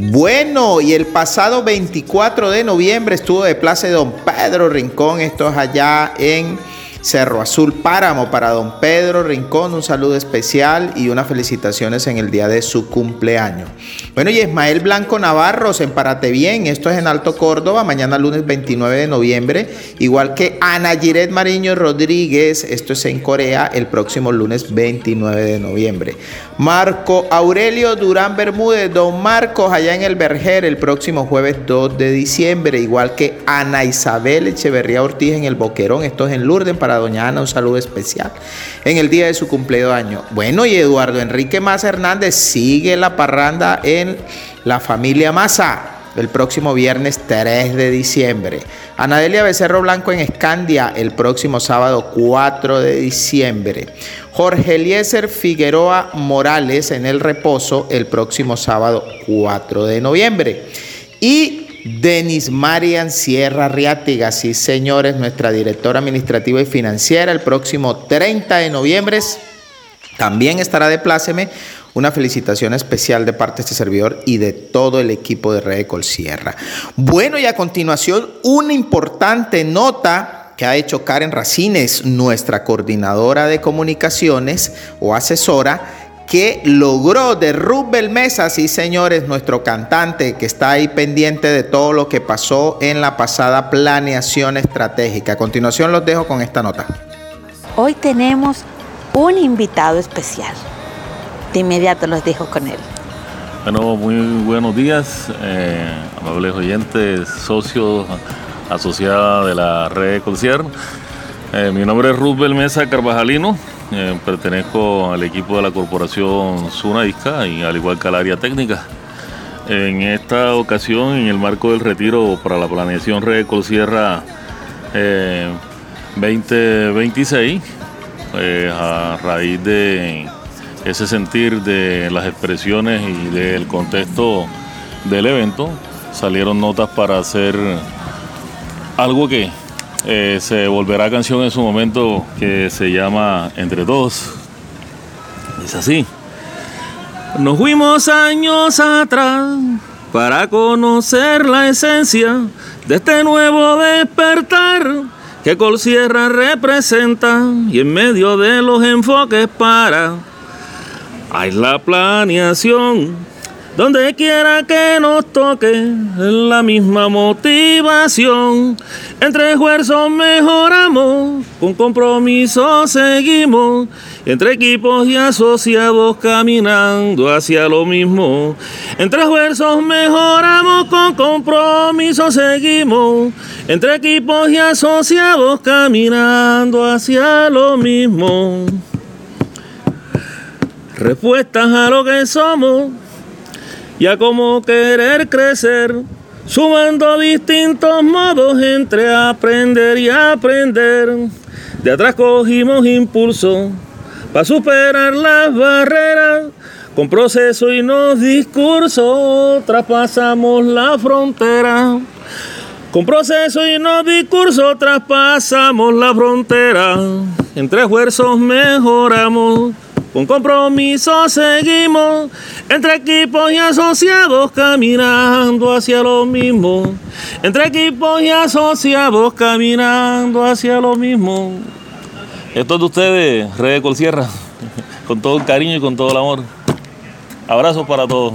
Bueno, y el pasado 24 de noviembre estuvo de Plaza Don Pedro Rincón, esto es allá en Cerro Azul Páramo para don Pedro Rincón, un saludo especial y unas felicitaciones en el día de su cumpleaños. Bueno, y Ismael Blanco Navarro, en Parate Bien, esto es en Alto Córdoba, mañana lunes 29 de noviembre, igual que Ana Giret Mariño Rodríguez, esto es en Corea, el próximo lunes 29 de noviembre. Marco Aurelio Durán Bermúdez, don Marcos, allá en el Berger, el próximo jueves 2 de diciembre, igual que Ana Isabel Echeverría Ortiz en el Boquerón, esto es en Lourdes, para doña Ana un saludo especial en el día de su cumpleaños. Bueno, y Eduardo Enrique Maza Hernández sigue la parranda en la familia Maza el próximo viernes 3 de diciembre. Anadelia Becerro Blanco en Escandia el próximo sábado 4 de diciembre. Jorge Eliezer Figueroa Morales en El Reposo el próximo sábado 4 de noviembre. Y Denis Marian Sierra Riátiga, sí señores, nuestra directora administrativa y financiera, el próximo 30 de noviembre también estará de pláceme. Una felicitación especial de parte de este servidor y de todo el equipo de Red Sierra. Bueno, y a continuación, una importante nota que ha hecho Karen Racines, nuestra coordinadora de comunicaciones o asesora, que logró de Rubel Mesa, sí señores, nuestro cantante que está ahí pendiente de todo lo que pasó en la pasada planeación estratégica. A continuación los dejo con esta nota. Hoy tenemos un invitado especial. De inmediato los dejo con él. Bueno, muy buenos días, eh, amables oyentes, socios, asociados de la red Concierto. Eh, mi nombre es Rubel Mesa Carvajalino, eh, pertenezco al equipo de la corporación Zuna Isca y al igual que al área técnica. En esta ocasión, en el marco del retiro para la planeación Red Sierra 2026, pues, a raíz de ese sentir de las expresiones y del contexto del evento, salieron notas para hacer algo que eh, se volverá canción en su momento que se llama Entre Todos. Es así. Nos fuimos años atrás para conocer la esencia de este nuevo despertar que Colsierra representa y en medio de los enfoques para hay la planeación donde quiera que nos toque, la misma motivación. Entre esfuerzos mejoramos, con compromiso seguimos. Entre equipos y asociados caminando hacia lo mismo. Entre esfuerzos mejoramos, con compromiso seguimos. Entre equipos y asociados caminando hacia lo mismo. Respuestas a lo que somos y a cómo querer crecer, sumando distintos modos entre aprender y aprender. De atrás cogimos impulso para superar las barreras, con proceso y no discurso traspasamos la frontera. Con proceso y no discurso traspasamos la frontera. Entre esfuerzos mejoramos con compromiso seguimos entre equipos y asociados caminando hacia lo mismo. Entre equipos y asociados caminando hacia lo mismo. Esto es de ustedes, Red Colsierra, con todo el cariño y con todo el amor. Abrazos para todos.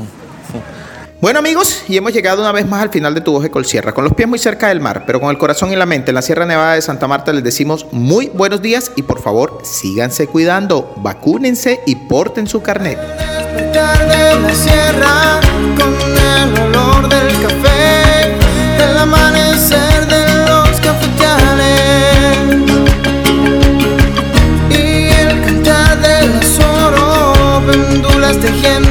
Bueno amigos, y hemos llegado una vez más al final de tu voz Sierra, con los pies muy cerca del mar, pero con el corazón y la mente en la Sierra Nevada de Santa Marta les decimos muy buenos días y por favor síganse cuidando, vacúnense y porten su carnet. de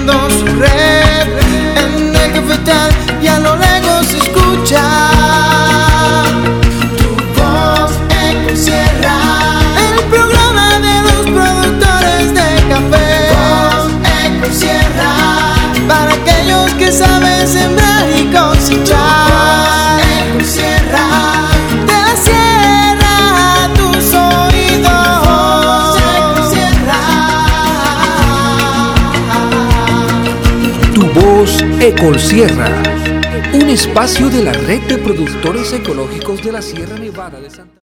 voz Ecol Sierra un espacio de la red de productores ecológicos de la Sierra Nevada de Santa